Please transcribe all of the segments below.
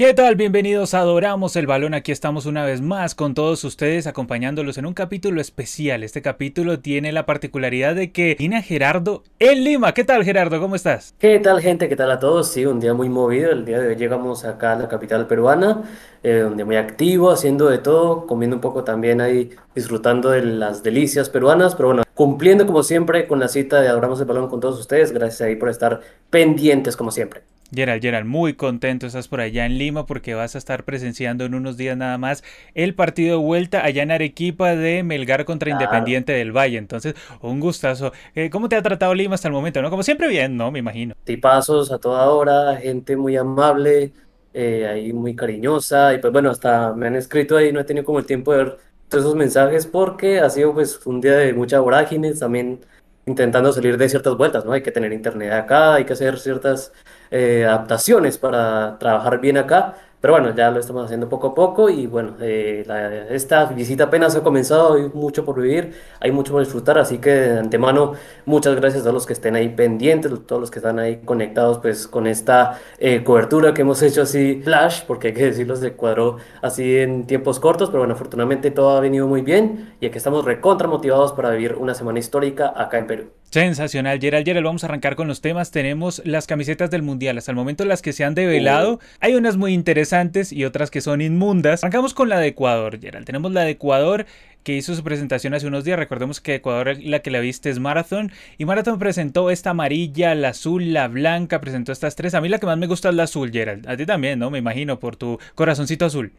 ¿Qué tal? Bienvenidos a Adoramos el Balón. Aquí estamos una vez más con todos ustedes acompañándolos en un capítulo especial. Este capítulo tiene la particularidad de que tiene Gerardo en Lima. ¿Qué tal Gerardo? ¿Cómo estás? ¿Qué tal gente? ¿Qué tal a todos? Sí, un día muy movido. El día de hoy llegamos acá a la capital peruana, eh, donde muy activo, haciendo de todo, comiendo un poco también ahí, disfrutando de las delicias peruanas, pero bueno, cumpliendo como siempre con la cita de Adoramos el Balón con todos ustedes. Gracias ahí por estar pendientes como siempre. Gerald, Gerald, muy contento estás por allá en Lima porque vas a estar presenciando en unos días nada más el partido de vuelta allá en Arequipa de Melgar contra Independiente del Valle. Entonces, un gustazo. Eh, ¿Cómo te ha tratado Lima hasta el momento? ¿no? Como siempre bien, ¿no? Me imagino. Tipazos a toda hora, gente muy amable, eh, ahí muy cariñosa y pues bueno, hasta me han escrito ahí, no he tenido como el tiempo de ver todos esos mensajes porque ha sido pues un día de mucha vorágine, también intentando salir de ciertas vueltas, ¿no? Hay que tener internet acá, hay que hacer ciertas eh, adaptaciones para trabajar bien acá. Pero bueno, ya lo estamos haciendo poco a poco y bueno, eh, esta visita apenas ha comenzado, hay mucho por vivir, hay mucho por disfrutar, así que de antemano muchas gracias a los que estén ahí pendientes, todos los que están ahí conectados pues con esta eh, cobertura que hemos hecho así flash, porque hay que decirlo, se cuadró así en tiempos cortos, pero bueno, afortunadamente todo ha venido muy bien y aquí estamos recontra motivados para vivir una semana histórica acá en Perú. Sensacional, Gerald. Gerald, vamos a arrancar con los temas. Tenemos las camisetas del Mundial. Hasta el momento las que se han develado. Hay unas muy interesantes y otras que son inmundas. Arrancamos con la de Ecuador, Gerald. Tenemos la de Ecuador que hizo su presentación hace unos días. Recordemos que Ecuador la que la viste es Marathon. Y Marathon presentó esta amarilla, la azul, la blanca. Presentó estas tres. A mí la que más me gusta es la azul, Gerald. A ti también, ¿no? Me imagino, por tu corazoncito azul.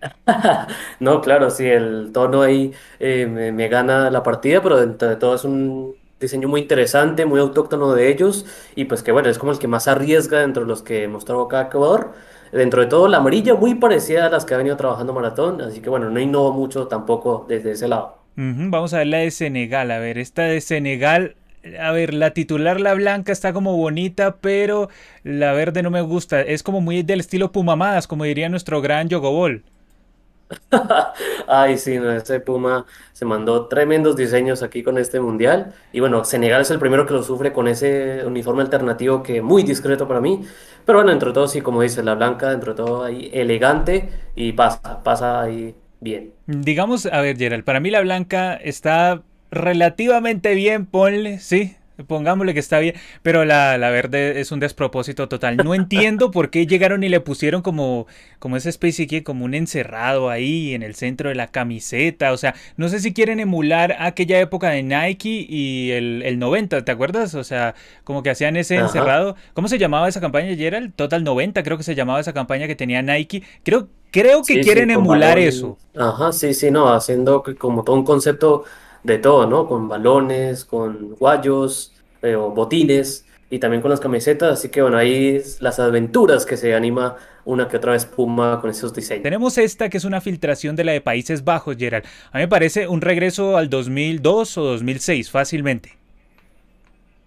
No, claro, sí, el tono ahí eh, me, me gana la partida, pero dentro de todo es un diseño muy interesante, muy autóctono de ellos y pues que bueno, es como el que más arriesga dentro de los que mostró acá Ecuador. Dentro de todo, la amarilla muy parecida a las que ha venido trabajando Maratón, así que bueno, no innovó mucho tampoco desde ese lado. Vamos a ver la de Senegal, a ver, esta de Senegal, a ver, la titular, la blanca, está como bonita, pero la verde no me gusta, es como muy del estilo Pumamadas, como diría nuestro gran Yogobol. Ay, sí, no, ese Puma se mandó tremendos diseños aquí con este mundial. Y bueno, Senegal es el primero que lo sufre con ese uniforme alternativo que muy discreto para mí. Pero bueno, entre todo, sí, como dice, la blanca, dentro de todo ahí elegante y pasa, pasa ahí bien. Digamos, a ver, Gerald, para mí la blanca está relativamente bien, ponle, sí, Pongámosle que está bien, pero la, verde es un despropósito total. No entiendo por qué llegaron y le pusieron como, como esa especie que como un encerrado ahí en el centro de la camiseta. O sea, no sé si quieren emular aquella época de Nike y el, el 90, ¿te acuerdas? O sea, como que hacían ese encerrado. ¿Cómo se llamaba esa campaña, Gerald? Total 90, creo que se llamaba esa campaña que tenía Nike. Creo, creo que quieren emular eso. Ajá, sí, sí, no, haciendo como todo un concepto de todo, ¿no? Con balones, con guayos, eh, o botines y también con las camisetas. Así que bueno, ahí las aventuras que se anima una que otra vez Puma con esos diseños. Tenemos esta que es una filtración de la de Países Bajos, Gerald. A mí me parece un regreso al 2002 o 2006, fácilmente.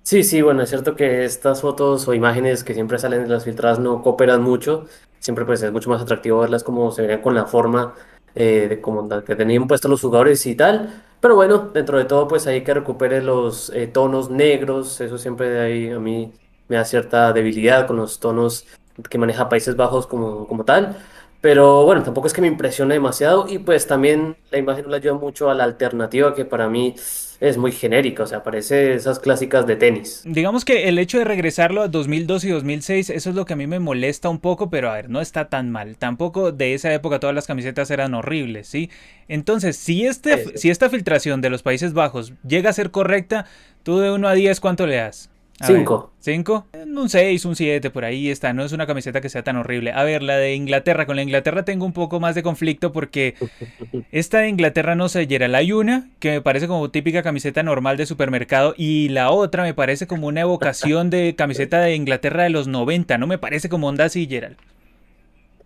Sí, sí, bueno, es cierto que estas fotos o imágenes que siempre salen de las filtradas no cooperan mucho. Siempre pues es mucho más atractivo verlas como se verían con la forma eh, de como que tenían puestos los jugadores y tal. Pero bueno, dentro de todo, pues hay que recupere los eh, tonos negros. Eso siempre de ahí a mí me da cierta debilidad con los tonos que maneja Países Bajos como, como tal. Pero bueno, tampoco es que me impresione demasiado. Y pues también la imagen le ayuda mucho a la alternativa que para mí es muy genérica, o sea, parece esas clásicas de tenis. Digamos que el hecho de regresarlo a 2002 y 2006, eso es lo que a mí me molesta un poco, pero a ver, no está tan mal. Tampoco de esa época todas las camisetas eran horribles, ¿sí? Entonces, si, este, si esta filtración de los Países Bajos llega a ser correcta, tú de 1 a 10, ¿cuánto le das? Cinco. ¿Cinco? Un 6, un 7, por ahí está. No es una camiseta que sea tan horrible. A ver, la de Inglaterra. Con la Inglaterra tengo un poco más de conflicto porque esta de Inglaterra no sé, Gerald. Hay una que me parece como típica camiseta normal de supermercado y la otra me parece como una evocación de camiseta de Inglaterra de los 90. No me parece como onda así, Gerald.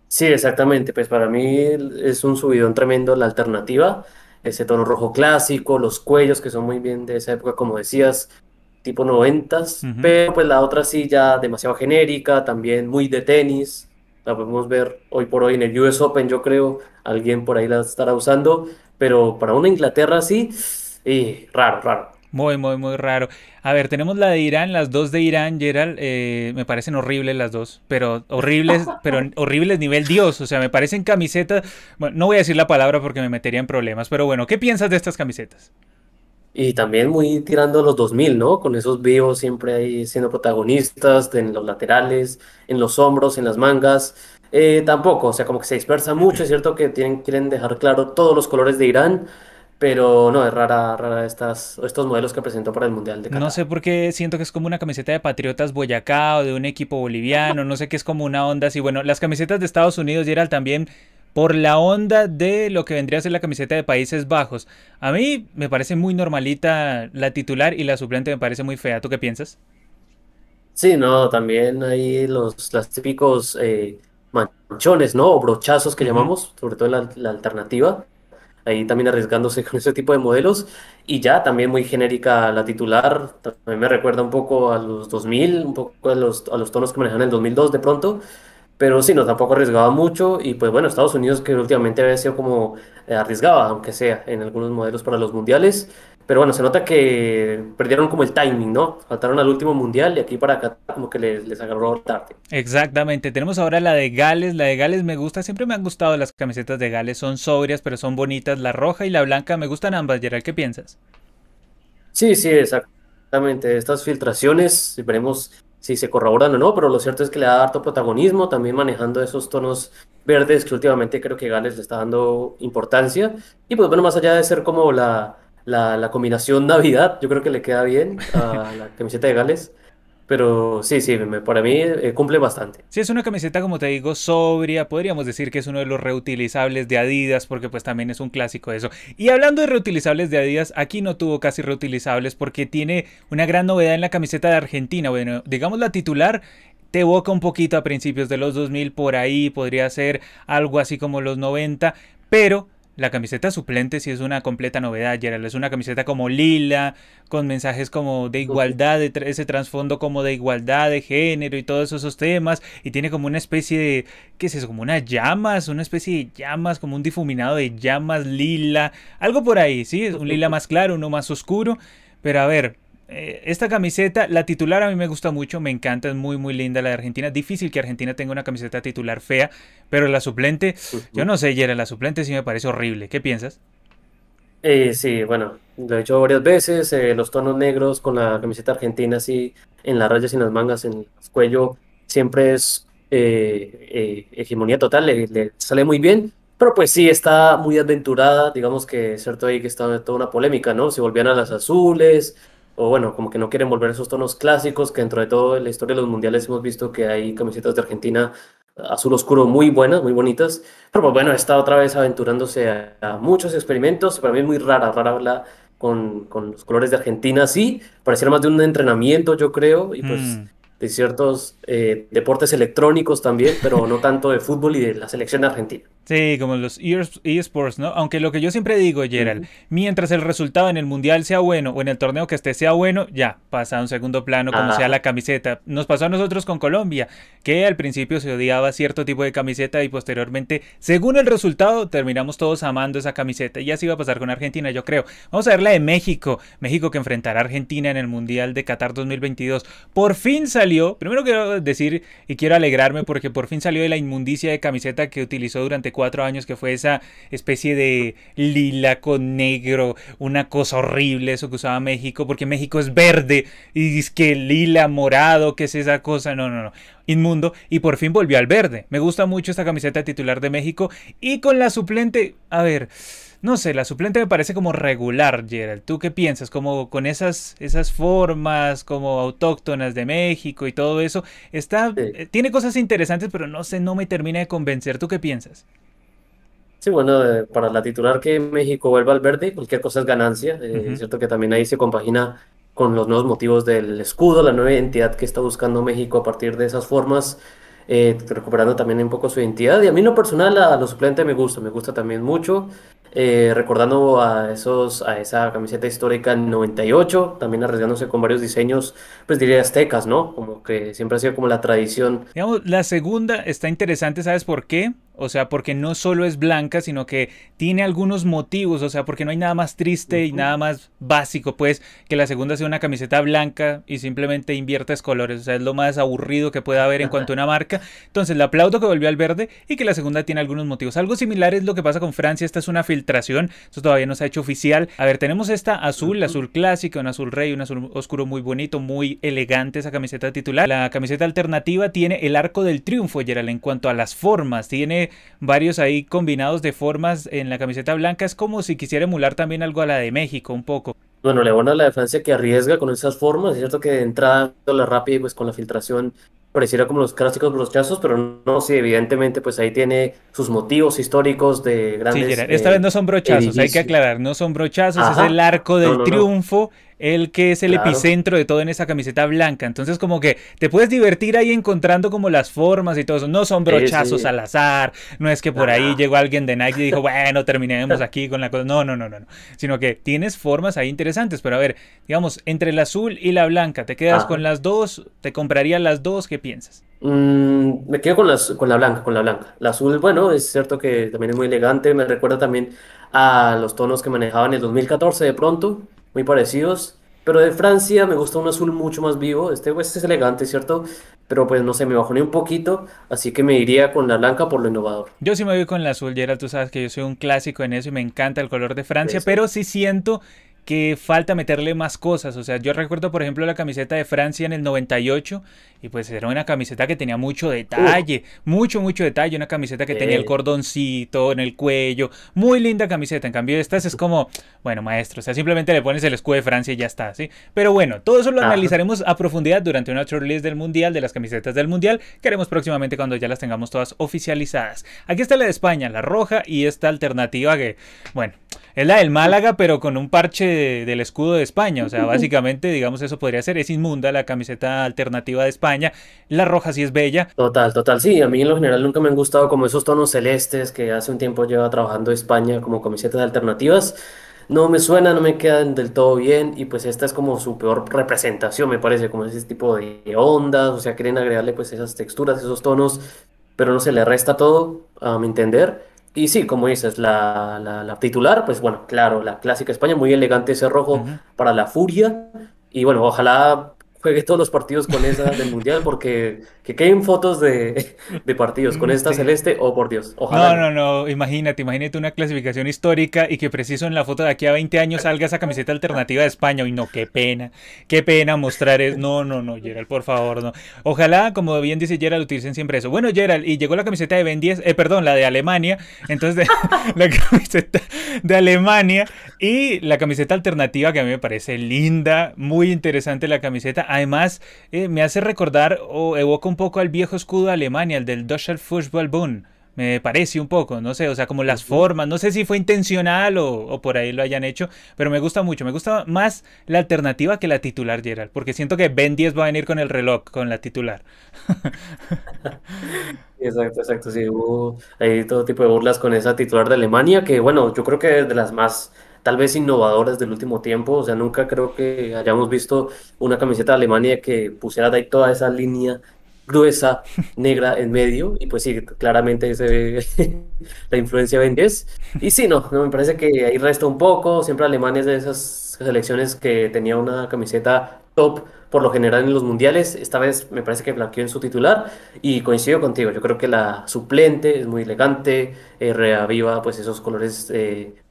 Sí, exactamente. Pues para mí es un subidón tremendo la alternativa. Ese tono rojo clásico, los cuellos que son muy bien de esa época, como decías, tipo noventas, pero pues la otra sí ya demasiado genérica, también muy de tenis, la podemos ver hoy por hoy en el US Open, yo creo, alguien por ahí la estará usando, pero para una Inglaterra sí, y raro, raro. Muy, muy, muy raro. A ver, tenemos la de Irán, las dos de Irán, Gerald. Eh, me parecen horribles las dos, pero horribles, pero horribles nivel Dios. O sea, me parecen camisetas. Bueno, no voy a decir la palabra porque me metería en problemas, pero bueno, ¿qué piensas de estas camisetas? Y también muy tirando los 2000, ¿no? Con esos vivos siempre ahí siendo protagonistas en los laterales, en los hombros, en las mangas. Eh, tampoco, o sea, como que se dispersa mucho. Es cierto que tienen, quieren dejar claro todos los colores de Irán, pero no, es rara, rara estas, estos modelos que presentó para el Mundial de Qatar. No sé por qué siento que es como una camiseta de Patriotas Boyacá o de un equipo boliviano, no sé qué es como una onda así. Bueno, las camisetas de Estados Unidos, Gerald, también por la onda de lo que vendría a ser la camiseta de Países Bajos. A mí me parece muy normalita la titular y la suplente me parece muy fea. ¿Tú qué piensas? Sí, no, también hay los, los típicos eh, manchones, ¿no? O brochazos que llamamos, sobre todo la, la alternativa ahí también arriesgándose con ese tipo de modelos. Y ya también muy genérica la titular, también me recuerda un poco a los 2000, un poco a los, a los tonos que manejan en el 2002 de pronto. Pero sí, no, tampoco arriesgaba mucho. Y pues bueno, Estados Unidos que últimamente había sido como eh, arriesgaba, aunque sea en algunos modelos para los mundiales. Pero bueno, se nota que perdieron como el timing, ¿no? Faltaron al último mundial y aquí para acá como que les, les agarró tarde. Exactamente. Tenemos ahora la de Gales. La de Gales me gusta. Siempre me han gustado las camisetas de Gales. Son sobrias, pero son bonitas. La roja y la blanca me gustan ambas. Gerald, ¿qué piensas? Sí, sí, exactamente. Estas filtraciones, veremos si se corroboran o no, pero lo cierto es que le da harto protagonismo, también manejando esos tonos verdes que últimamente creo que Gales le está dando importancia. Y pues bueno, más allá de ser como la la, combinación Navidad, yo creo que le queda bien a la camiseta de Gales. Pero sí, sí, para mí eh, cumple bastante. Sí, es una camiseta, como te digo, sobria. Podríamos decir que es uno de los reutilizables de Adidas, porque pues también es un clásico eso. Y hablando de reutilizables de Adidas, aquí no tuvo casi reutilizables porque tiene una gran novedad en la camiseta de Argentina. Bueno, digamos la titular te evoca un poquito a principios de los 2000, por ahí podría ser algo así como los 90, pero la camiseta suplente sí es una completa novedad, Gerald. Es una camiseta como lila, con mensajes como de igualdad, de ese trasfondo como de igualdad de género y todos esos temas. Y tiene como una especie de, ¿qué es eso? Como unas llamas, una especie de llamas, como un difuminado de llamas lila. Algo por ahí, ¿sí? Es un lila más claro, uno más oscuro. Pero a ver, eh, esta camiseta, la titular a mí me gusta mucho, me encanta, es muy muy linda la de Argentina. Difícil que Argentina tenga una camiseta titular fea, pero la suplente, yo no sé, Yera, la suplente sí me parece horrible. ¿Qué piensas? Eh, sí, bueno, lo he hecho varias veces, eh, los tonos negros con la camiseta argentina así en las rayas y en las mangas, en el cuello, siempre es hegemonía total, le, le, sale muy bien, pero pues sí, está muy aventurada, digamos que cierto ahí que está toda una polémica, ¿no? Si volvían a las azules, o bueno, como que no quieren volver a esos tonos clásicos, que dentro de todo en la historia de los mundiales hemos visto que hay camisetas de Argentina azul oscuro muy buenas, muy bonitas, pero pues bueno, está otra vez aventurándose a, muchos experimentos, para mí es muy rara, rara hablar con, con, los colores de Argentina, sí, pareciera más de un entrenamiento, yo creo, y pues... Mm de ciertos eh, deportes electrónicos también, pero no tanto de fútbol y de la selección argentina. Sí, como los eSports, ¿no? Aunque lo que yo siempre digo, Gerald, mientras el resultado en el mundial sea bueno o en el torneo que esté sea bueno, ya pasa a un segundo plano, como sea la camiseta. Nos pasó a nosotros con Colombia, que al principio se odiaba cierto tipo de camiseta y posteriormente, según el resultado, terminamos todos amando esa camiseta. Y así va a pasar con Argentina, yo creo. Vamos a ver la de México. México que enfrentará a Argentina en el mundial de Qatar 2022. Por fin salió primero quiero decir y quiero alegrarme porque por fin salió de la inmundicia de camiseta que utilizó durante cuatro años, que fue esa especie de lila con negro, una cosa horrible eso que usaba México, porque México es verde y dice que lila, morado, ¿qué es esa cosa? No, no, no inmundo y por fin volvió al verde. Me gusta mucho esta camiseta titular de México y con la suplente, a ver, no sé, la suplente me parece como regular, Gerald. ¿Tú qué piensas? Como con esas, esas formas como autóctonas de México y todo eso. Está, eh, tiene cosas interesantes, pero no sé, no me termina de convencer. ¿Tú qué piensas? Sí, bueno, eh, para la titular que México vuelva al verde, cualquier cosa es ganancia. Eh, es cierto que también ahí se compagina con los nuevos motivos del escudo, la nueva identidad que está buscando México a partir de esas formas. recuperando también un poco su identidad. Y a mí, no personal, a los suplentes me gusta, me gusta también mucho. Eh, recordando a, esos, a esa camiseta histórica en 98, también arriesgándose con varios diseños, pues diría aztecas, ¿no? Como que siempre ha sido como la tradición. Digamos, la segunda está interesante, ¿sabes por qué? O sea, porque no solo es blanca, sino que tiene algunos motivos, o sea, porque no hay nada más triste y nada más básico, pues, que la segunda sea una camiseta blanca y simplemente inviertes colores, o sea, es lo más aburrido que puede haber en cuanto a una marca. Entonces, le aplaudo que volvió al verde y que la segunda tiene algunos motivos. Algo similar es lo que pasa con Francia, esta es una filtración, esto todavía no se ha hecho oficial. A ver, tenemos esta azul, la azul clásica, un azul rey, un azul oscuro muy bonito, muy elegante esa camiseta titular. La camiseta alternativa tiene el arco del triunfo, Gerald, en cuanto a las formas, tiene varios ahí combinados de formas en la camiseta blanca. Es como si quisiera emular también algo a la de México, un poco. Bueno, le a la de Francia que arriesga con esas formas. Es cierto que de entrada la rápida pues con la filtración pareciera como los clásicos brochazos, pero no, sí, evidentemente pues ahí tiene sus motivos históricos de grandes... Sí, esta vez no son brochazos, hay que aclarar, no son brochazos, es el arco del triunfo el que es el epicentro de todo en esa camiseta blanca. Entonces, como que te puedes divertir ahí encontrando como las formas y todo eso. No son brochazos al azar. No es que por ahí llegó alguien de Nike y dijo, bueno, terminemos aquí con la cosa. No, no, no, no, no. Sino que tienes formas ahí interesantes. Pero a ver, digamos, entre el azul y la blanca, ¿te quedas con las dos? ¿Te compraría las dos? ¿Qué piensas? Mm, me quedo con, las, con la blanca, con la blanca. La azul, bueno, es cierto que también es muy elegante. Me recuerda también a los tonos que manejaba en el 2014 de pronto muy parecidos. Pero de Francia me gusta un azul mucho más vivo. Este, pues, es elegante, ¿cierto? Pero pues no sé, me bajoné un poquito. Así que me iría con la blanca por lo innovador. Yo sí me voy con la azul, Gerald. Tú sabes que yo soy un clásico en eso y me encanta el color de Francia. Pero sí siento que falta meterle más cosas. O sea, yo recuerdo, por ejemplo, la camiseta de Francia en el 98 y pues era una camiseta que tenía mucho detalle, mucho, mucho detalle. Una camiseta que tenía el cordoncito en el cuello. Muy linda camiseta. En cambio, estas es como, bueno, maestro, o sea, simplemente le pones el escudo de Francia y ya está, ¿sí? Pero bueno, todo eso lo analizaremos a profundidad durante una shortlist del Mundial, de las camisetas del Mundial, que haremos próximamente cuando ya las tengamos todas oficializadas. Aquí está la de España, la roja, y esta alternativa que, bueno, es la del Málaga, pero con un parche del escudo de España. O sea, básicamente, digamos, eso podría ser. Es inmunda la camiseta alternativa de España. La roja sí es bella. Total, total. Sí, a mí en lo general nunca me han gustado como esos tonos celestes que hace un tiempo lleva trabajando España como camisetas alternativas. No me suena, no me quedan del todo bien y pues esta es como su peor representación, me parece, como ese tipo de ondas, o sea, quieren agregarle pues esas texturas, esos tonos, pero no se le resta todo, a mi entender. Y sí, como dices, la, la, titular, pues bueno, claro, la clásica España, muy elegante ese rojo para la furia. Y bueno, ojalá juegue todos los partidos con esa del Mundial, porque que queden fotos de, partidos con esta celeste, oh por Dios, ojalá. No, no, no, imagínate, imagínate una clasificación histórica y que preciso en la foto de aquí a 20 años salga esa camiseta alternativa de España. Y no, qué pena, qué pena mostrar eso. No, no, no, Gerald, por favor, no. Ojalá, como bien dice Gerald, utilicen siempre eso. Bueno, Gerald, y llegó la camiseta de Ben 10, eh, perdón, la de Alemania, entonces la camiseta de Alemania y la camiseta alternativa que a mí me parece linda, muy interesante la camiseta Además, eh, me hace recordar o evoca un poco al viejo escudo de Alemania, el del Deutscher Fußballbund. Me parece un poco, no sé, o sea, como las formas, no sé si fue intencional o, por ahí lo hayan hecho, pero me gusta mucho, me gusta más la alternativa que la titular, Gerald, porque siento que Ben 10 va a venir con el reloj, con la titular. Exacto, exacto, sí, hubo ahí todo tipo de burlas con esa titular de Alemania, que bueno, yo creo que es de las más tal vez innovadoras del último tiempo. O sea, nunca creo que hayamos visto una camiseta de Alemania que pusiera ahí toda esa línea gruesa, negra en medio. Y pues sí, claramente se ve la influencia Bendes. Y sí, no, no, me parece que ahí resta un poco. Siempre Alemania es de esas selecciones que tenía una camiseta top por lo general en los mundiales. Esta vez me parece que blanqueó en su titular y coincido contigo. Yo creo que la suplente es muy elegante, eh, reaviva pues esos colores eh,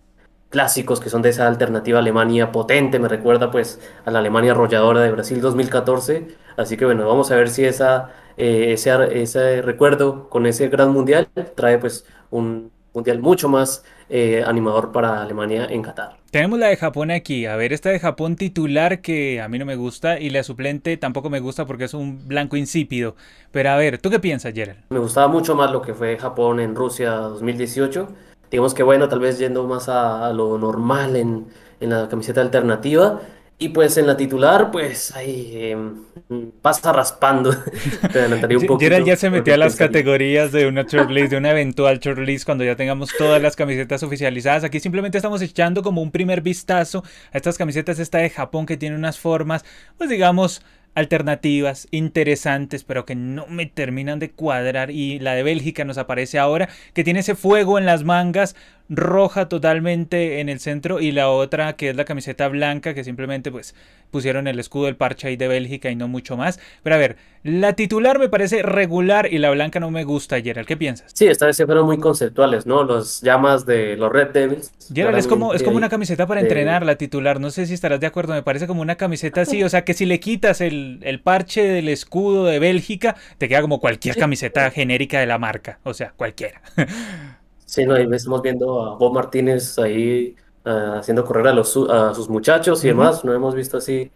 clásicos que son de esa alternativa Alemania potente, me recuerda pues a la Alemania arrolladora de Brasil 2014, así que bueno, vamos a ver si esa, eh, ese, ese, recuerdo con ese gran mundial trae pues un mundial mucho más eh, animador para Alemania en Qatar. Tenemos la de Japón aquí, a ver, esta de Japón titular que a mí no me gusta y la suplente tampoco me gusta porque es un blanco insípido, pero a ver, ¿tú qué piensas, Gerald? Me gustaba mucho más lo que fue Japón en Rusia 2018 digamos que bueno, tal vez yendo más a, lo normal en, en, la camiseta alternativa. Y pues en la titular, pues ahí em, pasa raspando. Te adelantaría un poco. Gerald ya se metió a las categorías de una shortlist, de una eventual shortlist cuando ya tengamos todas las camisetas oficializadas. Aquí simplemente estamos echando como un primer vistazo a estas camisetas. Esta de Japón que tiene unas formas, pues digamos, alternativas, interesantes, pero que no me terminan de cuadrar. Y la de Bélgica nos aparece ahora, que tiene ese fuego en las mangas, roja totalmente en el centro y la otra que es la camiseta blanca que simplemente pues pusieron el escudo del parche ahí de Bélgica y no mucho más. Pero a ver, la titular me parece regular y la blanca no me gusta, Gerald. ¿Qué piensas? Sí, esta vez se fueron muy conceptuales, ¿no? Los llamas de los Red Devils. Gerald, es como, es como una camiseta para entrenar la titular. No sé si estarás de acuerdo, me parece como una camiseta así. O sea, que si le quitas el, el parche del escudo de Bélgica, te queda como cualquier camiseta genérica de la marca. O sea, cualquiera. Sí, no, ahí estamos viendo a Bob Martínez ahí ah, haciendo correr a, los, a sus muchachos y demás. No hemos visto así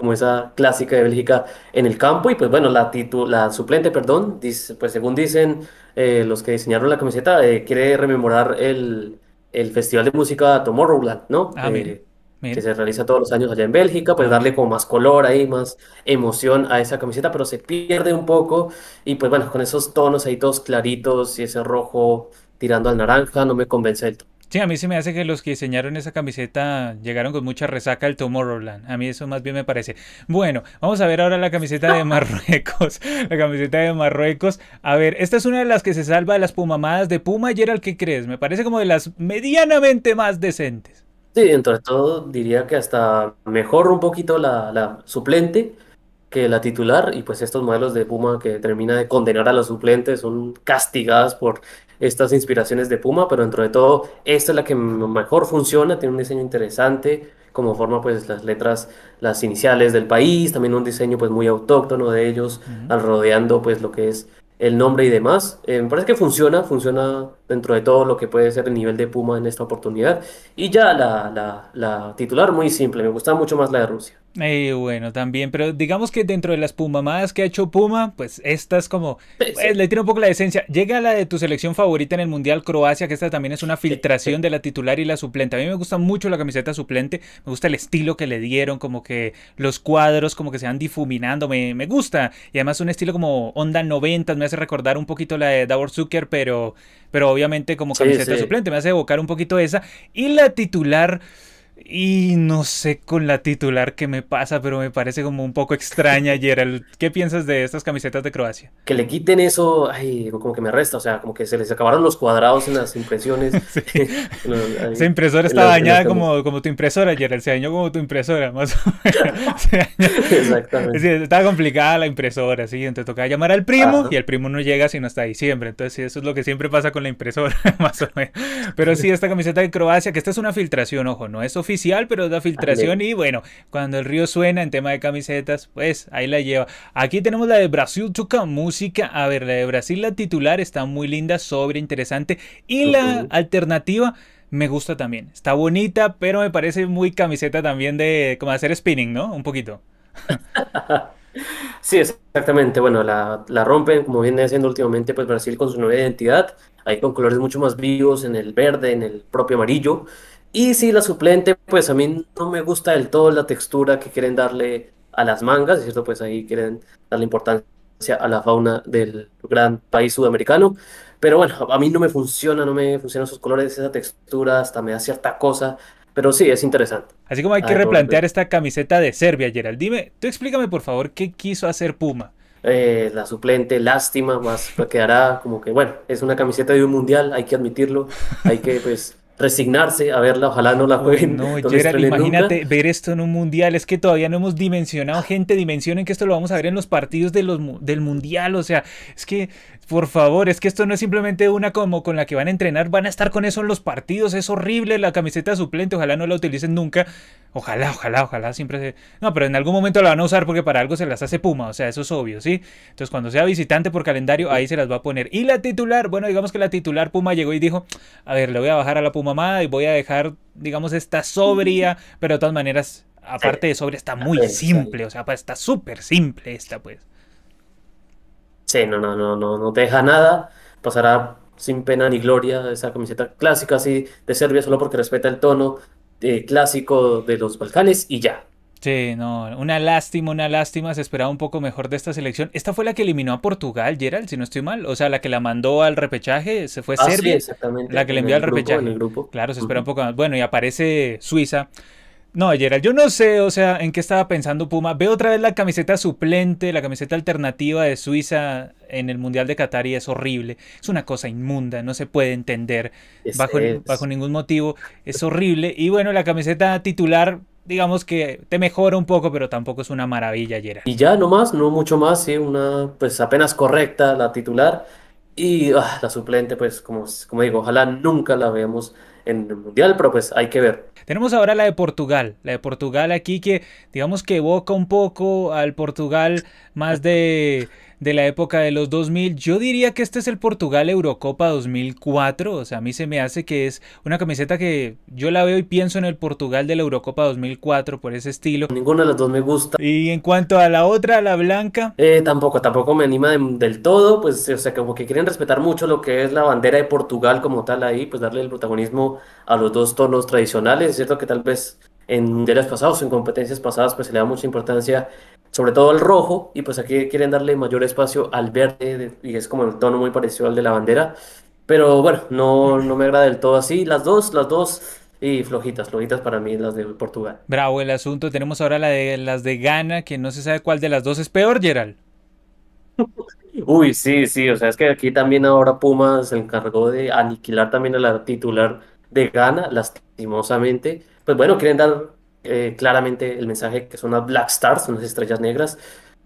como esa clásica de Bélgica en el campo. Y pues bueno, la, la suplente, perdón, dice, pues según dicen eh, los que diseñaron la camiseta, eh, quiere rememorar el, el, Festival de Música Tomorrowland, ¿no? Ah, eh, que se realiza todos los años allá en Bélgica, pues darle como más color ahí, más emoción a esa camiseta, pero se pierde un poco. Y pues bueno, con esos tonos ahí todos claritos y ese rojo tirando al naranja, no me convence del todo. Sí, a mí se me hace que los que diseñaron esa camiseta llegaron con mucha resaca al Tomorrowland. A mí eso más bien me parece. Bueno, vamos a ver ahora la camiseta de Marruecos. la camiseta de Marruecos. A ver, esta es una de las que se salva de las pumamadas de Puma. Gerald, ¿qué crees? Me parece como de las medianamente más decentes. Sí, dentro de todo diría que hasta mejor un poquito la, la suplente que la titular y pues estos modelos de Puma que termina de condenar a los suplentes son castigadas por estas inspiraciones de Puma, pero dentro de todo esta es la que mejor funciona, tiene un diseño interesante, como forma pues las letras, las iniciales del país, también un diseño pues muy autóctono de ellos, al rodeando pues lo que es el nombre y demás. Eh, me parece que funciona, funciona dentro de todo lo que puede ser el nivel de Puma en esta oportunidad. Y ya la, la, la titular muy simple, me gusta mucho más la de Rusia. Eh, bueno, también, pero digamos que dentro de las Pumamadas que ha hecho Puma, pues esta es como, pues, le tiene un poco la esencia. Llega la de tu selección favorita en el Mundial Croacia, que esta también es una filtración de la titular y la suplente. A mí me gusta mucho la camiseta suplente, me gusta el estilo que le dieron, como que los cuadros como que se van difuminando, me, me gusta. Y además un estilo como onda 90, me hace recordar un poquito la de Davor Zucker, pero, pero obviamente como camiseta suplente, me hace evocar un poquito esa. Y la titular... Y no sé con la titular qué me pasa, pero me parece como un poco extraña, Gerald. ¿Qué piensas de estas camisetas de Croacia? Que le quiten eso, ay, como que me resta, o sea, como que se les acabaron los cuadrados en las impresiones. Esa impresora está dañada como, como tu impresora, Gerald, se dañó como tu impresora, más o menos. Exactamente. estaba complicada la impresora, sí, entonces tocaba llamar al primo y el primo no llega sino hasta diciembre, entonces sí, eso es lo que siempre pasa con la impresora, más o menos. Pero sí, esta camiseta de Croacia, que esta es una filtración, ojo, no es oficial oficial, pero da filtración y bueno, cuando el río suena en tema de camisetas, pues ahí la lleva. Aquí tenemos la de Brasil Tuca Música. A ver, la de Brasil, la titular está muy linda, sobre interesante. Y la alternativa me gusta también. Está bonita, pero me parece muy camiseta también de como hacer spinning, ¿no? Un poquito. Sí, exactamente. Bueno, la, la rompen, como viene haciendo últimamente, pues Brasil con su nueva identidad, ahí con colores mucho más vivos, en el verde, en el propio amarillo. Y si la suplente, pues a mí no me gusta del todo la textura que quieren darle a las mangas, ¿cierto? Pues ahí quieren darle importancia a la fauna del gran país sudamericano. Pero bueno, a mí no me funciona, no me funcionan esos colores, esa textura, hasta me da cierta cosa. Pero sí, es interesante. Así como hay que replantear esta camiseta de Serbia, Gerald. Dime, tú explícame por favor qué quiso hacer Puma. Eh, la suplente, lástima, más quedará como que, bueno, es una camiseta de un mundial, hay que admitirlo, hay que pues resignarse a verla, ojalá no la jueguen. no, imagínate ver esto en un mundial, es que todavía no hemos dimensionado, gente, dimensionen que esto lo vamos a ver en los partidos de los, del mundial, o sea, es que, por favor, es que esto no es simplemente una como con la que van a entrenar, van a estar con eso en los partidos, es horrible la camiseta suplente, ojalá no la utilicen nunca, ojalá, ojalá, ojalá siempre se... No, pero en algún momento la van a usar porque para algo se las hace Puma, o sea, eso es obvio, ¿sí? Entonces cuando sea visitante por calendario, ahí se las va a poner. Y la titular, bueno, digamos que la titular Puma llegó y dijo, a ver, le voy a bajar a la Puma y voy a dejar, digamos, esta sobria, pero de todas maneras, aparte de sobria, está muy simple, o sea, pues, está súper simple esta, pues. Sí, no, no, no, no, no te deja nada, pasará sin pena ni gloria esa camiseta clásica así de Serbia solo porque respeta el tono eh, clásico de los Balcanes y ya. Sí, no, una lástima, una lástima, se esperaba un poco mejor de esta selección. Esta fue la que eliminó a Portugal, Gerald, si no estoy mal, o sea, la que la mandó al repechaje, se fue ah, Serbia, exactamente. la que le envió al repechaje. Claro, se espera un poco más. Bueno, y aparece Suiza, No, Gerald, yo no sé, o sea, en qué estaba pensando Puma. Veo otra vez la camiseta suplente, la camiseta alternativa de Suiza en el Mundial de Qatar y es horrible. Es una cosa inmunda, no se puede entender bajo, bajo ningún motivo. Es horrible. Y bueno, la camiseta titular, digamos que te mejora un poco, pero tampoco es una maravilla, Gerald. Y ya, no más, no mucho más, sí, una pues apenas correcta la titular. Y ah, la suplente, pues como, como digo, ojalá nunca la veamos en el Mundial, pero pues hay que ver. Tenemos ahora la de Portugal, la de Portugal aquí que digamos que evoca un poco al Portugal más de de la época de los 2000. Yo diría que este es el Portugal Eurocopa 2004. O sea, a mí se me hace que es una camiseta que yo la veo y pienso en el Portugal de la Eurocopa 2004 por ese estilo. Ninguna de las dos me gusta. Y en cuanto a la otra, la blanca. Eh, tampoco, tampoco me anima del todo. Pues, o sea, como que quieren respetar mucho lo que es la bandera de Portugal como tal ahí, pues darle el protagonismo a los dos tonos tradicionales. Es cierto que tal vez en mundiales pasados, en competencias pasadas, pues se le da mucha importancia sobre todo el rojo, y pues aquí quieren darle mayor espacio al verde, y es como el tono muy parecido al de la bandera, pero bueno, no, no me agrada del todo así, las dos, las dos, y flojitas, flojitas para mí las de Portugal. Bravo el asunto, tenemos ahora la de, las de Ghana, que no se sabe cuál de las dos es peor, Gerald. Uy, sí, sí, o sea, es que aquí también ahora Puma se encargó de aniquilar también a la titular de Ghana, lastimosamente. Pues bueno, quieren dar eh, claramente el mensaje que son las Black Stars, son las estrellas negras.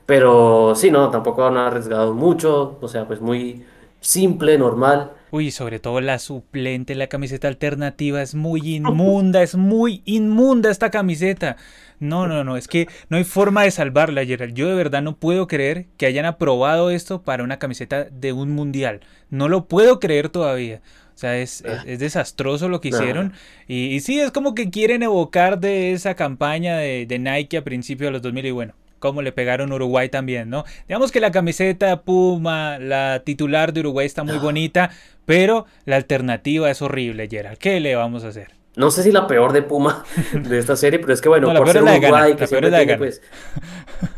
Pero sí, no, tampoco han arriesgado mucho, o sea, pues muy simple, normal. Uy, sobre todo la suplente, la camiseta alternativa es muy inmunda, es muy inmunda esta camiseta. No, no, no, es que no hay forma de salvarla, Gerald. Yo de verdad no puedo creer que hayan aprobado esto para una camiseta de un mundial. No lo puedo creer todavía. O sea, es, ah. desastroso lo que hicieron. Y, sí, es como que quieren evocar de esa campaña de, Nike a principios de los 2000 y bueno, como le pegaron Uruguay también, ¿no? Digamos que la camiseta Puma, la titular de Uruguay está muy ah. bonita, pero la alternativa es horrible, Gerald. ¿Qué le vamos a hacer? No sé si la peor de Puma de esta serie, pero es que bueno, por ser Uruguay, que siempre tiene, pues,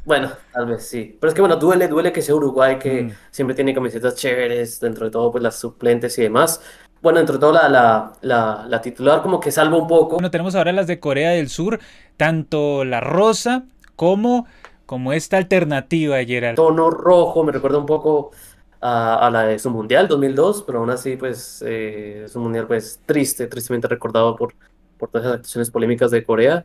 bueno, tal vez sí. Pero es que bueno, duele, duele que sea Uruguay, que mm. siempre tiene camisetas chéveres, dentro de todo, pues las suplentes y demás bueno, entre todo la, la, titular como que salva un poco. Bueno, tenemos ahora las de Corea del Sur, tanto la rosa como, como esta alternativa, Gerald. Tono rojo, me recuerda un poco a, la de su mundial 2002, pero aún así, pues, eh, es un mundial, pues, triste, tristemente recordado por, por todas las actuaciones polémicas de Corea.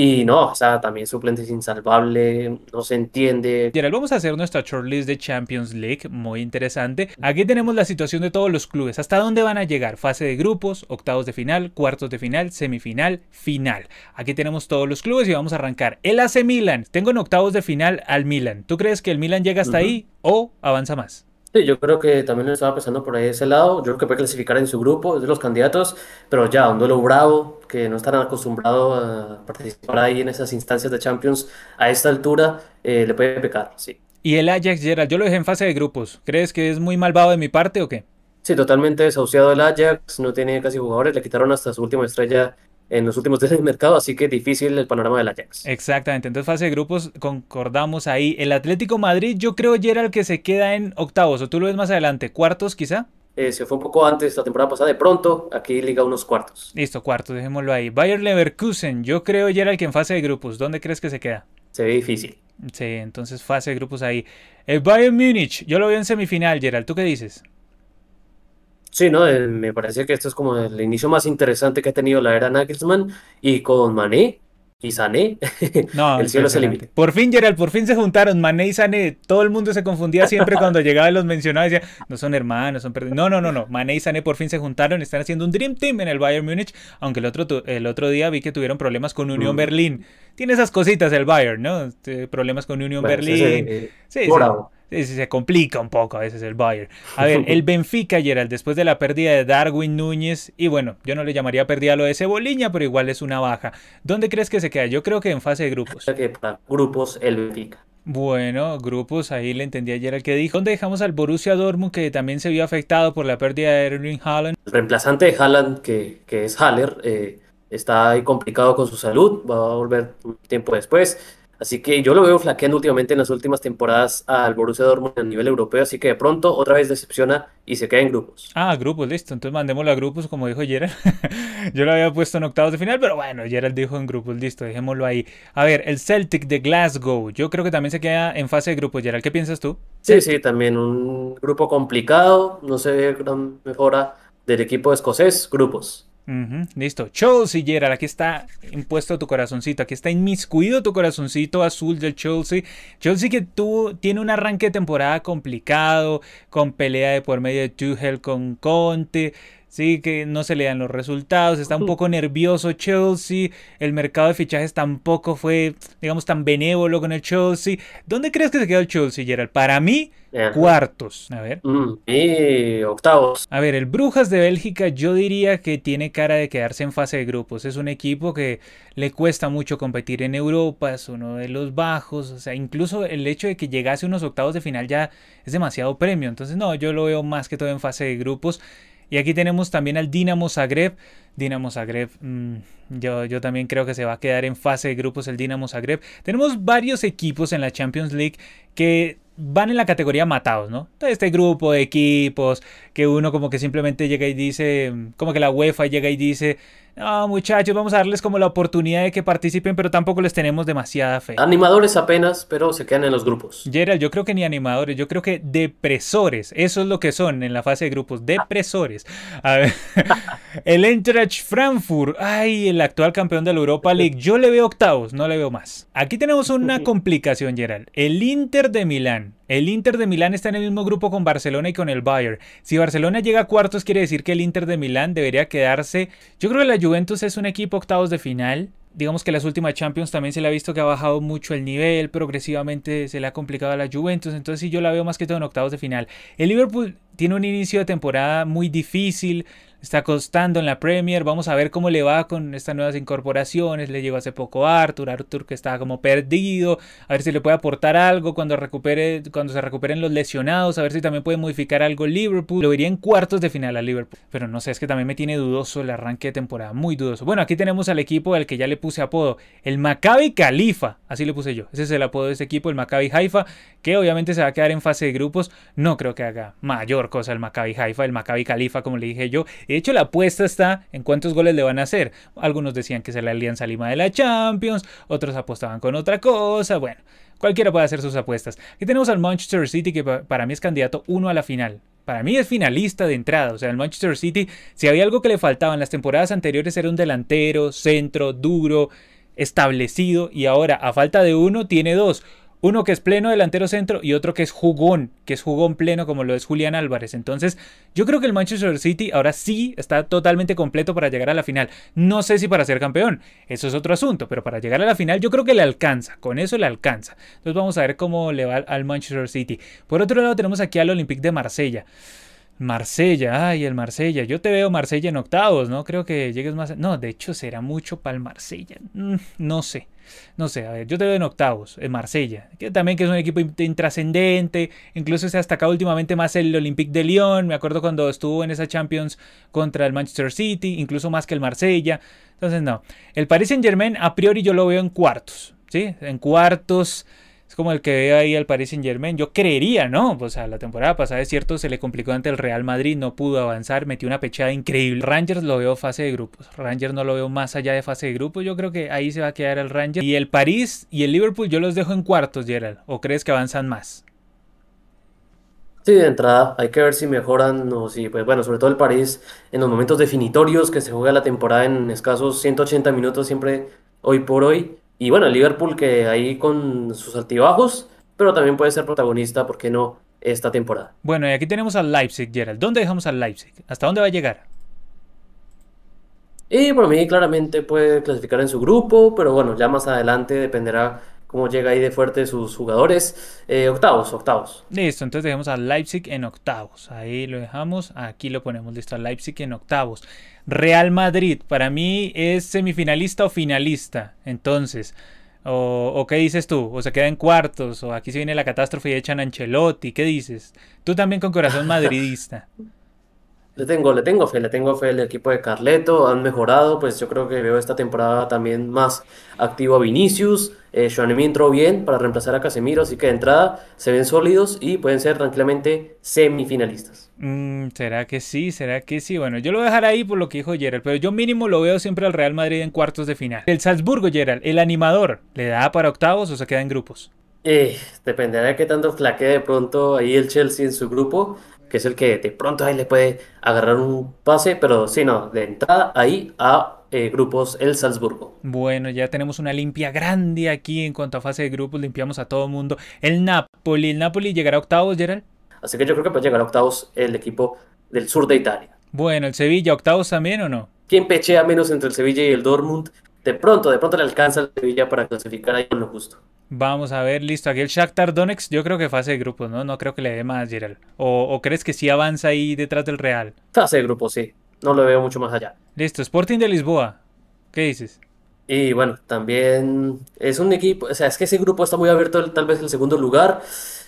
Y no, o sea, también suplente es insalvable, no se entiende. Y ahora vamos a hacer nuestra shortlist de Champions League, muy interesante. Aquí tenemos la situación de todos los clubes, hasta dónde van a llegar, fase de grupos, octavos de final, cuartos de final, semifinal, final. Aquí tenemos todos los clubes y vamos a arrancar. El AC Milan, tengo en octavos de final al Milan. ¿Tú crees que el Milan llega hasta ahí o avanza más? Sí, yo creo que también lo estaba pensando por ahí ese lado. Yo creo que puede clasificar en su grupo, es de los candidatos, pero ya, un duelo bravo, que no están acostumbrados a participar ahí en esas instancias de Champions a esta altura, eh, le puede pecar, sí. Y el Ajax, Gerald, yo lo dejé en fase de grupos. ¿Crees que es muy malvado de mi parte o qué? Sí, totalmente desahuciado el Ajax, no tiene casi jugadores, le quitaron hasta su última estrella en los últimos días del mercado, así que difícil el panorama del Ajax. Exactamente, entonces fase de grupos concordamos ahí. El Atlético Madrid, yo creo, Gerald, que se queda en octavos, o tú lo ves más adelante, cuartos quizá. Eh, se fue un poco antes la temporada pasada, de pronto, aquí liga unos cuartos. Listo, cuartos, dejémoslo ahí. Bayer Leverkusen, yo creo, Gerald, que en fase de grupos, ¿dónde crees que se queda? Se ve difícil. Sí, entonces fase de grupos ahí. El Bayern Múnich, yo lo veo en semifinal, Gerald, ¿tú qué dices? Sí, ¿no? Eh, me parece que esto es como el inicio más interesante que ha tenido la era Nagelsmann y con Mané y Sané, no, el cielo es el límite. Por fin, Gerald, por fin se juntaron Mané y Sané. Todo el mundo se confundía siempre cuando llegaba y los mencionaba y decía, no son hermanos, son perdidos. No, no, no, no. Mané y Sané por fin se juntaron, están haciendo un Dream Team en el Bayern Múnich, aunque el otro, el otro día vi que tuvieron problemas con Unión mm. Berlín. Tiene esas cositas el Bayern, ¿no? Este, problemas con Unión Berlín. sí, sí se complica un poco a veces el Bayern. A ver, el Benfica, Gerald, después de la pérdida de Darwin Núñez, y bueno, yo no le llamaría pérdida a lo de Ceboliña, pero igual es una baja. ¿Dónde crees que se queda? Yo creo que en fase de grupos. Que para grupos el Benfica. Bueno, grupos, ahí le entendí ayer al que dijo. ¿Dónde dejamos al Borussia Dortmund que también se vio afectado por la pérdida de Erling Haaland? El reemplazante de Haaland, que, es Haller, eh, está ahí complicado con su salud, va a volver un tiempo después. Así que yo lo veo flaqueando últimamente en las últimas temporadas al Borussia Dortmund a nivel europeo, así que de pronto otra vez decepciona y se queda en grupos. Ah, grupos, listo. Entonces mandémoslo a grupos, como dijo Gerald. yo lo había puesto en octavos de final, pero bueno, Gerald dijo en grupos, listo, dejémoslo ahí. A ver, el Celtic de Glasgow. Yo creo que también se queda en fase de grupos. Gerald, ¿qué piensas tú? Sí, sí, también un grupo complicado, no se ve gran mejora del equipo escocés, grupos. Listo. Chelsea, Gerald, aquí está impuesto tu corazoncito. Aquí está inmiscuido tu corazoncito azul del Chelsea. Chelsea que tú tiene un arranque de temporada complicado, con pelea de por medio de Tuchel con Conte. Sí, que no se le dan los resultados, está un poco nervioso Chelsea, el mercado de fichajes tampoco fue, digamos, tan benévolo con el Chelsea. ¿Dónde crees que se quedó el Chelsea, Gerald? Para mí, cuartos. A ver. Mm, y octavos. A ver, el Brujas de Bélgica yo diría que tiene cara de quedarse en fase de grupos. Es un equipo que le cuesta mucho competir en Europa, es uno de los bajos. O sea, incluso el hecho de que llegase a unos octavos de final ya es demasiado premio. Entonces, no, yo lo veo más que todo en fase de grupos. Y aquí tenemos también al Dinamo Zagreb. Dinamo Zagreb, mm, yo, yo también creo que se va a quedar en fase de grupos el Dinamo Zagreb. Tenemos varios equipos en la Champions League que van en la categoría matados, ¿no? Este grupo de equipos que uno como que simplemente llega y dice, como que la UEFA llega y dice, no, muchachos, vamos a darles como la oportunidad de que participen, pero tampoco les tenemos demasiada fe. Animadores apenas, pero se quedan en los grupos. Gerald, yo creo que ni animadores, yo creo que depresores. Eso es lo que son en la fase de grupos, depresores. A ver, el Eintracht Frankfurt, ay, el actual campeón de la Europa League. Yo le veo octavos, no le veo más. Aquí tenemos una complicación, Gerald. El Inter de Milán. El Inter de Milán está en el mismo grupo con Barcelona y con el Bayern. Si Barcelona llega a cuartos, quiere decir que el Inter de Milán debería quedarse. Yo creo que la Juventus es un equipo octavos de final. Digamos que las últimas Champions también se le ha visto que ha bajado mucho el nivel, progresivamente se le ha complicado a la Juventus, entonces sí yo la veo más que todo en octavos de final. El Liverpool tiene un inicio de temporada muy difícil, está costando en la Premier. Vamos a ver cómo le va con estas nuevas incorporaciones. Le llegó hace poco Arthur, Arthur que estaba como perdido. A ver si le puede aportar algo cuando recupere, cuando se recuperen los lesionados. A ver si también puede modificar algo Liverpool. Lo iría en cuartos de final a Liverpool. Pero no sé, es que también me tiene dudoso el arranque de temporada. Muy dudoso. Bueno, aquí tenemos al equipo al que ya le puse apodo. El Maccabi Khalifa. Así le puse yo. Ese es el apodo de ese equipo, el Maccabi Haifa. Que obviamente se va a quedar en fase de grupos. No creo que haga mayor cosa el Maccabi Haifa. El Maccabi Khalifa, como le dije yo. De hecho, la apuesta está en cuántos goles le van a hacer. Algunos decían que es la Alianza Lima de la Champions, otros apostaban con otra cosa. Bueno, cualquiera puede hacer sus apuestas. Aquí tenemos al Manchester City, que para mí es candidato uno a la final. Para mí es finalista de entrada. O sea, el Manchester City, si había algo que le faltaba en las temporadas anteriores, era un delantero, centro, duro, establecido. Y ahora, a falta de uno, tiene dos. Uno que es pleno delantero centro y otro que es jugón, que es jugón pleno como lo es Julián Álvarez. Entonces, yo creo que el Manchester City ahora sí está totalmente completo para llegar a la final. No sé si para ser campeón, eso es otro asunto, pero para llegar a la final yo creo que le alcanza, con eso le alcanza. Entonces vamos a ver cómo le va al Manchester City. Por otro lado tenemos aquí al Olympique de Marsella. Marsella, ay, el Marsella. Yo te veo Marsella en octavos, ¿no? Creo que llegues más. No, de hecho será mucho para el Marsella. Mm, no sé. No sé, a ver, yo te veo en octavos, en Marsella, que también que es un equipo intrascendente, incluso se ha destacado últimamente más el Olympique de Lyon, me acuerdo cuando estuvo en esa Champions contra el Manchester City, incluso más que el Marsella. Entonces, no, el Paris Saint Germain a priori yo lo veo en cuartos, ¿sí? En cuartos como el que ve ahí al Paris Saint Germain. Yo creería, ¿no? O sea, la temporada pasada es cierto, se le complicó ante el Real Madrid, no pudo avanzar, metió una pechada increíble. Rangers lo veo fase de grupos. Rangers no lo veo más allá de fase de grupos. Yo creo que ahí se va a quedar el Rangers. Y el París y el Liverpool yo los dejo en cuartos, Gerald. ¿O crees que avanzan más? Sí, de entrada, hay que ver si mejoran o si, pues bueno, sobre todo el París en los momentos definitorios que se juega la temporada en escasos 180 minutos siempre hoy por hoy y bueno, el Liverpool que ahí con sus altibajos, pero también puede ser protagonista, ¿por qué no? Esta temporada. Bueno, y aquí tenemos al Leipzig, Gerald. ¿Dónde dejamos al Leipzig? ¿Hasta dónde va a llegar? Y por mí claramente puede clasificar en su grupo, pero bueno, ya más adelante dependerá cómo llega ahí de fuerte sus jugadores. Eh, octavos, octavos. Listo, entonces dejamos al Leipzig en octavos. Ahí lo dejamos, aquí lo ponemos listo al Leipzig en octavos. Real Madrid, para mí es semifinalista o finalista. Entonces, o, qué dices tú? ¿O se queda en cuartos? ¿O aquí se viene la catástrofe y echan a Ancelotti? ¿Qué dices? Tú también con corazón madridista. Le tengo, le tengo fe, le tengo fe al equipo de Carleto, han mejorado, pues yo creo que veo esta temporada también más activo a Vinicius, eh, entró bien para reemplazar a Casemiro, así que de entrada se ven sólidos y pueden ser tranquilamente semifinalistas. Mm, ¿Será que sí? ¿Será que sí? Bueno, yo lo voy a dejar ahí por lo que dijo Gerald, pero yo mínimo lo veo siempre al Real Madrid en cuartos de final. El Salzburgo, Gerald, el animador, ¿le da para octavos o se queda en grupos? Eh, dependerá de qué tanto flaquee de pronto ahí el Chelsea en su grupo, que es el que de pronto ahí le puede agarrar un pase, pero sí, no, de entrada ahí a eh, grupos el Salzburgo. Bueno, ya tenemos una limpia grande aquí en cuanto a fase de grupos, limpiamos a todo el mundo. El Napoli, ¿el Napoli llegará a octavos, Gerald? Así que yo creo que puede llegar a octavos el equipo del sur de Italia. Bueno, ¿el Sevilla octavos también o no? ¿Quién pechea menos entre el Sevilla y el Dortmund? De pronto, de pronto le alcanza el Sevilla para clasificar ahí con lo justo. Vamos a ver, listo. Aquí el Shakhtar Donetsk, yo creo que fase de grupos, ¿no? No creo que le dé más, Gerald. ¿O, crees que sí avanza ahí detrás del Real? Fase de grupos, sí. No lo veo mucho más allá. Listo, Sporting de Lisboa. ¿Qué dices? Y bueno, también es un equipo, o sea, es que ese grupo está muy abierto, tal vez el segundo lugar.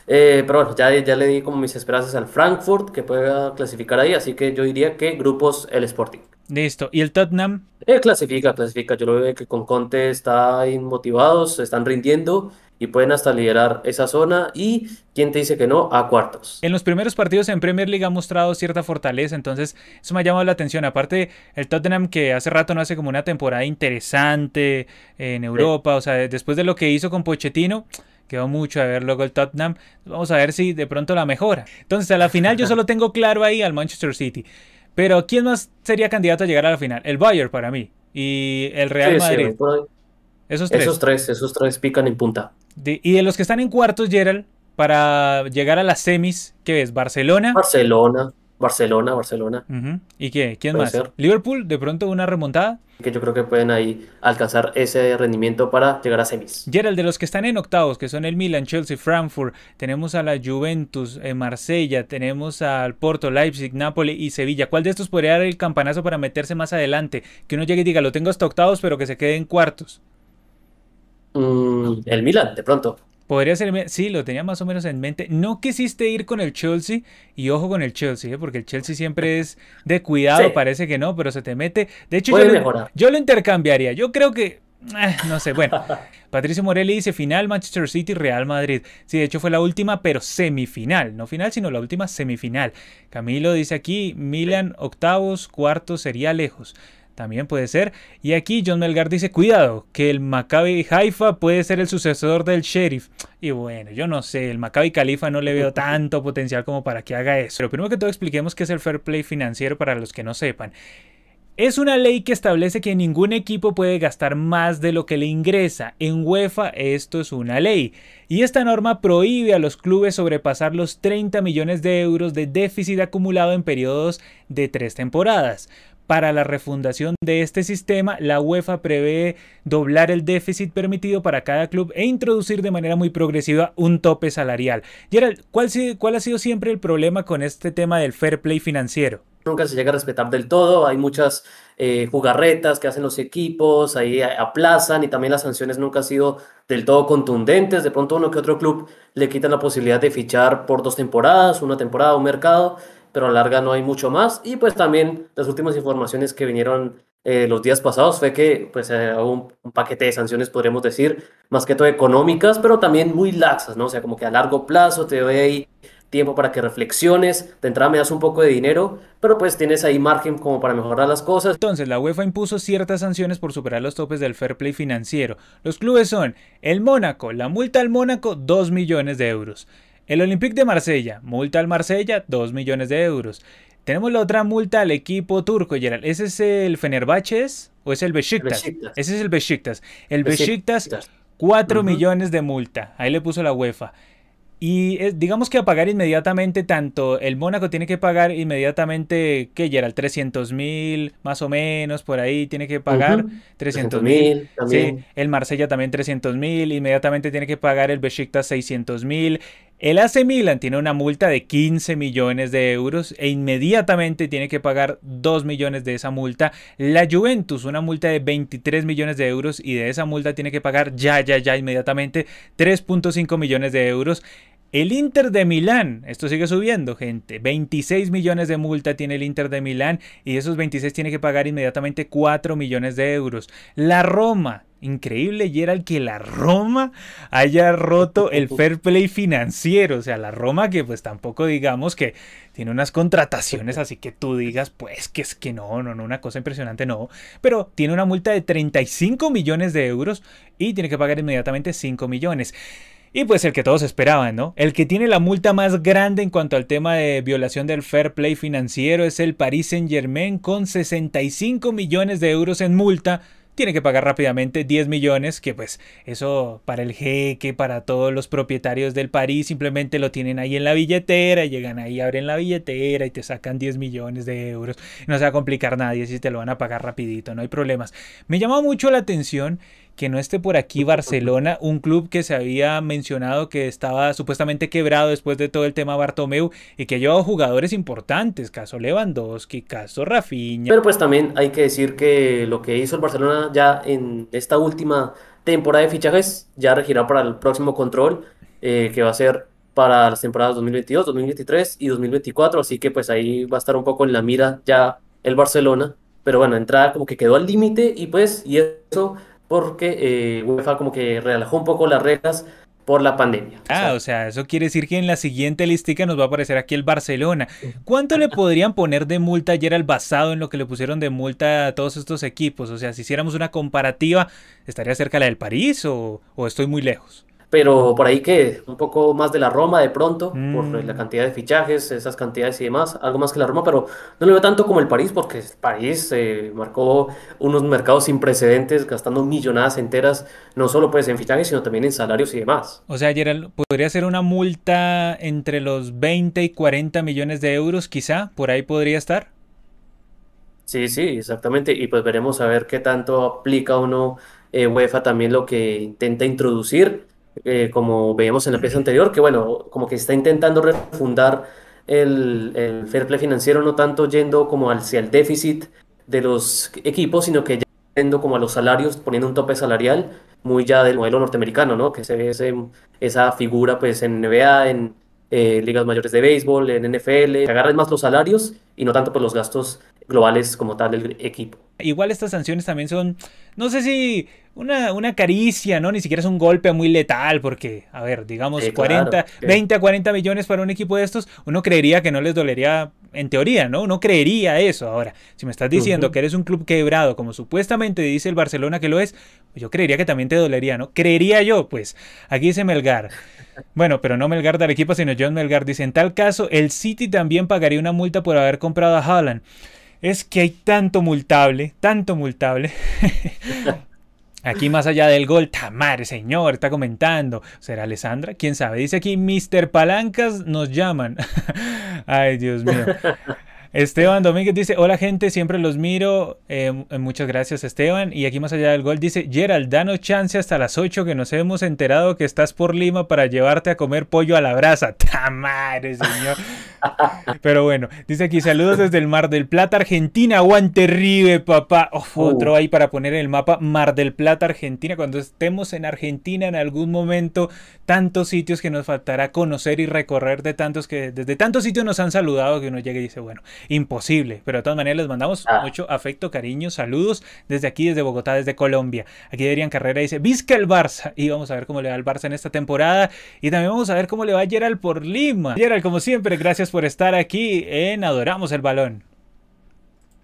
Eh, pero bueno, ya, ya le di como mis esperanzas al Frankfurt, que pueda clasificar ahí, así que yo diría que grupos el Sporting. Listo. ¿Y el Tottenham? Eh, clasifica, clasifica. Yo lo veo que con Conte está motivados, están rindiendo y pueden hasta liderar esa zona. Y quién te dice que no, a cuartos. En los primeros partidos en Premier League ha mostrado cierta fortaleza, entonces eso me ha llamado la atención. Aparte, el Tottenham que hace rato no hace como una temporada interesante en Europa, o sea, después de lo que hizo con Pochettino quedó mucho a ver luego el Tottenham. Vamos a ver si de pronto la mejora. Entonces, a la final yo solo tengo claro ahí al Manchester City. Pero ¿quién más sería candidato a llegar a la final? El Bayern para mí. Y el Real Madrid. esos tres. Esos tres, esos tres pican en punta. y de los que están en cuartos, Gerald, para llegar a las semis, ¿qué ves? Barcelona. Barcelona. Barcelona, Barcelona. ¿Y qué? ¿Quién más? Liverpool, de pronto una remontada. Que yo creo que pueden ahí alcanzar ese rendimiento para llegar a semis. Gerald, de los que están en octavos, que son el Milan, Chelsea, Frankfurt, tenemos a la Juventus, en eh, Marsella, tenemos al Porto, Leipzig, Napoli y Sevilla. ¿Cuál de estos podría dar el campanazo para meterse más adelante? Que uno llegue y diga, lo tengo hasta octavos, pero que se quede en cuartos. Mm, el Milan, de pronto. Podría ser, sí, lo tenía más o menos en mente. No quisiste ir con el Chelsea y ojo con el Chelsea, ¿eh? porque el Chelsea siempre es de cuidado, parece que no, pero se te mete. De hecho, yo lo, yo lo, intercambiaría. Yo creo que, eh, no sé, bueno. Patricio Morelli dice final Manchester City Real Madrid. Sí, de hecho fue la última, pero semifinal. No final, sino la última semifinal. Camilo dice aquí Milan octavos, cuartos sería lejos. También puede ser. Y aquí John Melgar dice, cuidado, que el Maccabi Haifa puede ser el sucesor del Sheriff. Y bueno, yo no sé, el Maccabi Khalifa no le veo tanto potencial como para que haga eso. Pero primero que todo expliquemos qué es el fair play financiero para los que no sepan. Es una ley que establece que ningún equipo puede gastar más de lo que le ingresa. En UEFA esto es una ley. Y esta norma prohíbe a los clubes sobrepasar los 30 millones de euros de déficit acumulado en periodos de tres temporadas. Para la refundación de este sistema, la UEFA prevé doblar el déficit permitido para cada club e introducir de manera muy progresiva un tope salarial. Gerald, ¿cuál, ha sido siempre el problema con este tema del fair play financiero? Nunca se llega a respetar del todo, hay muchas eh, jugarretas que hacen los equipos, ahí aplazan y también las sanciones nunca han sido del todo contundentes. De pronto uno que otro club le quitan la posibilidad de fichar por dos temporadas, una temporada, un mercado pero a larga no hay mucho más. Y pues también las últimas informaciones que vinieron eh, los días pasados fue que pues eh, un, un, paquete de sanciones, podríamos decir, más que todo económicas, pero también muy laxas, ¿no? O sea, como que a largo plazo te doy ahí tiempo para que reflexiones, de entrada me das un poco de dinero, pero pues tienes ahí margen como para mejorar las cosas. Entonces, la UEFA impuso ciertas sanciones por superar los topes del fair play financiero. Los clubes son el Mónaco, la multa al Mónaco 2 millones de euros. El Olympique de Marsella, multa al Marsella, 2 millones de euros. Tenemos la otra multa al equipo turco, Gerald. ¿Ese es el Fenerbahce o es el Besiktas? Ese es el Besiktas. El Besiktas, 4 millones de multa. Ahí le puso la UEFA. Y digamos que a pagar inmediatamente, tanto el Mónaco tiene que pagar inmediatamente, ¿qué era? 300 mil, más o menos, por ahí tiene que pagar 300 mil. Sí, el Marsella también 300 mil, inmediatamente tiene que pagar el Besiktas 600 mil. El AC Milan tiene una multa de 15 millones de euros e inmediatamente tiene que pagar 2 millones de esa multa. La Juventus, una multa de 23 millones de euros y de esa multa tiene que pagar ya, ya, ya inmediatamente 3.5 millones de euros. El Inter de Milán, esto sigue subiendo, gente. 26 millones de multa tiene el Inter de Milán y esos 26 tiene que pagar inmediatamente 4 millones de euros. La Roma, increíble, y era el que la Roma haya roto el fair play financiero. O sea, la Roma que pues tampoco digamos que tiene unas contrataciones así que tú digas, pues que es que no, no, no, una cosa impresionante, no. Pero tiene una multa de 35 millones de euros y tiene que pagar inmediatamente 5 millones. Y pues el que todos esperaban, ¿no? El que tiene la multa más grande en cuanto al tema de violación del fair play financiero es el Paris Saint Germain con 65 millones de euros en multa tiene que pagar rápidamente 10 millones, que pues eso para el jeque, para todos los propietarios del París, simplemente lo tienen ahí en la billetera, llegan ahí, abren la billetera y te sacan 10 millones de euros. No se va a complicar nadie si te lo van a pagar rapidito, no hay problemas. Me llama mucho la atención que no esté por aquí Barcelona, un club que se había mencionado que estaba supuestamente quebrado después de todo el tema Bartomeu y que ha llevado jugadores importantes, caso Lewandowski, caso Rafinha. Pero pues también hay que decir que lo que hizo el Barcelona ya en esta última temporada de fichajes ya regirá para el próximo control, eh, que va a ser para las temporadas 2022, 2023 y 2024, así que pues ahí va a estar un poco en la mira ya el Barcelona, pero bueno, entrada como que quedó al límite y pues y eso porque eh, UEFA como que relajó un poco las reglas por la pandemia. Ah, o sea, eso quiere decir que en la siguiente listica nos va a aparecer aquí el Barcelona. ¿Cuánto le podrían poner de multa ayer al basado en lo que le pusieron de multa a todos estos equipos? O sea, si hiciéramos una comparativa, ¿estaría cerca la del París o, o estoy muy lejos? Pero por ahí que un poco más de la Roma de pronto, por la mm. cantidad de fichajes, esas cantidades y demás, algo más que la Roma, pero no lo veo tanto como el París, porque el París eh, marcó unos mercados sin precedentes, gastando millonadas enteras, no solo pues en fichajes, sino también en salarios y demás. O sea, Gerald, podría ser una multa entre los 20 y 40 millones de euros, quizá, por ahí podría estar. Sí, sí, exactamente, y pues veremos a ver qué tanto aplica o no eh, UEFA también lo que intenta introducir eh, como veíamos en la pieza anterior, que bueno, como que está intentando refundar el, el, fair play financiero, no tanto yendo como hacia el déficit de los equipos, sino que yendo como a los salarios, poniendo un tope salarial muy ya del modelo norteamericano, ¿no? Que se ve ese, esa figura pues en NBA, en eh, ligas mayores de béisbol, en NFL, que agarren más los salarios y no tanto por los gastos globales como tal del equipo. Igual estas sanciones también son, no sé si una, una caricia, ¿no? Ni siquiera es un golpe muy letal, porque, a ver, digamos, 40, 20 a 40 millones para un equipo de estos, uno creería que no les dolería, en teoría, ¿no? Uno creería eso. Ahora, si me estás diciendo que eres un club quebrado, como supuestamente dice el Barcelona que lo es, yo creería que también te dolería, ¿no? Creería yo, pues. Aquí dice Melgar. Bueno, pero no Melgar de equipo, sino John Melgar. Dice, en tal caso, el City también pagaría una multa por haber comprado a Haaland es que hay tanto multable, tanto multable. Aquí más allá del gol, Tamar, señor, está comentando. ¿Será Alessandra? ¿Quién sabe? Dice aquí, Mr. Palancas nos llaman. Ay, Dios mío. Esteban Domínguez dice, hola gente, siempre los miro. Eh, eh, muchas gracias Esteban. Y aquí más allá del gol dice, Gerald, danos chance hasta las 8 que nos hemos enterado que estás por Lima para llevarte a comer pollo a la brasa. ¡Tamare, señor! Pero bueno, dice aquí, saludos desde el Mar del Plata, Argentina. Aguante Rive, papá. otro uh. ahí para poner en el mapa, Mar del Plata, Argentina. Cuando estemos en Argentina en algún momento, tantos sitios que nos faltará conocer y recorrer de tantos que desde tantos sitios nos han saludado que uno llega y dice, bueno, imposible. Pero de todas maneras les mandamos ah. mucho afecto, cariño, saludos desde aquí, desde Bogotá, desde Colombia. Aquí Adrián Carrera dice, Vizca el Barça. Y vamos a ver cómo le va al Barça en esta temporada. Y también vamos a ver cómo le va a Gerald por Lima. Gerald, como siempre, gracias por estar aquí en Adoramos el Balón.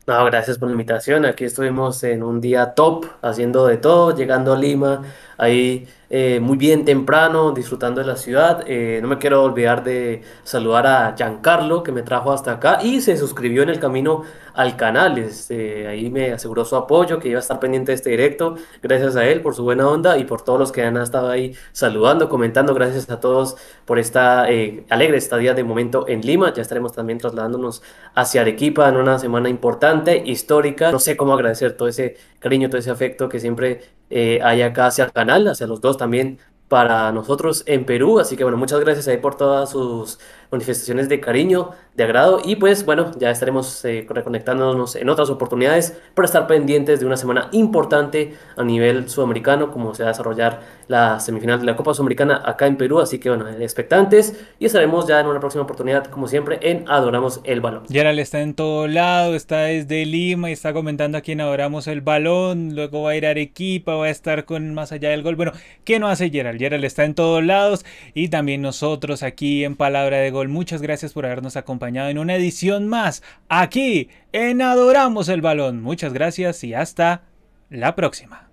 No, gracias por la invitación. Aquí estuvimos en un día top, haciendo de todo, llegando a Lima, ahí eh, muy bien temprano, disfrutando de la ciudad. Eh, no me quiero olvidar de saludar a Giancarlo, que me trajo hasta acá y se suscribió en el camino al canal. Este, ahí me aseguró su apoyo, que iba a estar pendiente de este directo. Gracias a él por su buena onda y por todos los que han estado ahí saludando, comentando. Gracias a todos por esta eh, alegre estadía de momento en Lima. Ya estaremos también trasladándonos hacia Arequipa en una semana importante, histórica. No sé cómo agradecer todo ese cariño, todo ese afecto que siempre hay acá hacia el canal, hacia los dos también para nosotros en Perú. Así que bueno, muchas gracias ahí por todas sus manifestaciones de cariño, de agrado. Y pues bueno, ya estaremos eh, reconectándonos en otras oportunidades para estar pendientes de una semana importante a nivel sudamericano, como se va a desarrollar la semifinal de la Copa Sudamericana acá en Perú, así que bueno, expectantes y estaremos ya en una próxima oportunidad, como siempre, en Adoramos el Balón. Gerald está en todo lado, está desde Lima y está comentando aquí en Adoramos el Balón, luego va a ir a Arequipa, va a estar con Más Allá del Gol. Bueno, ¿qué no hace Gerald? Gerald está en todos lados y también nosotros aquí en Palabra de Gol. Muchas gracias por habernos acompañado en una edición más aquí en Adoramos el Balón. Muchas gracias y hasta la próxima.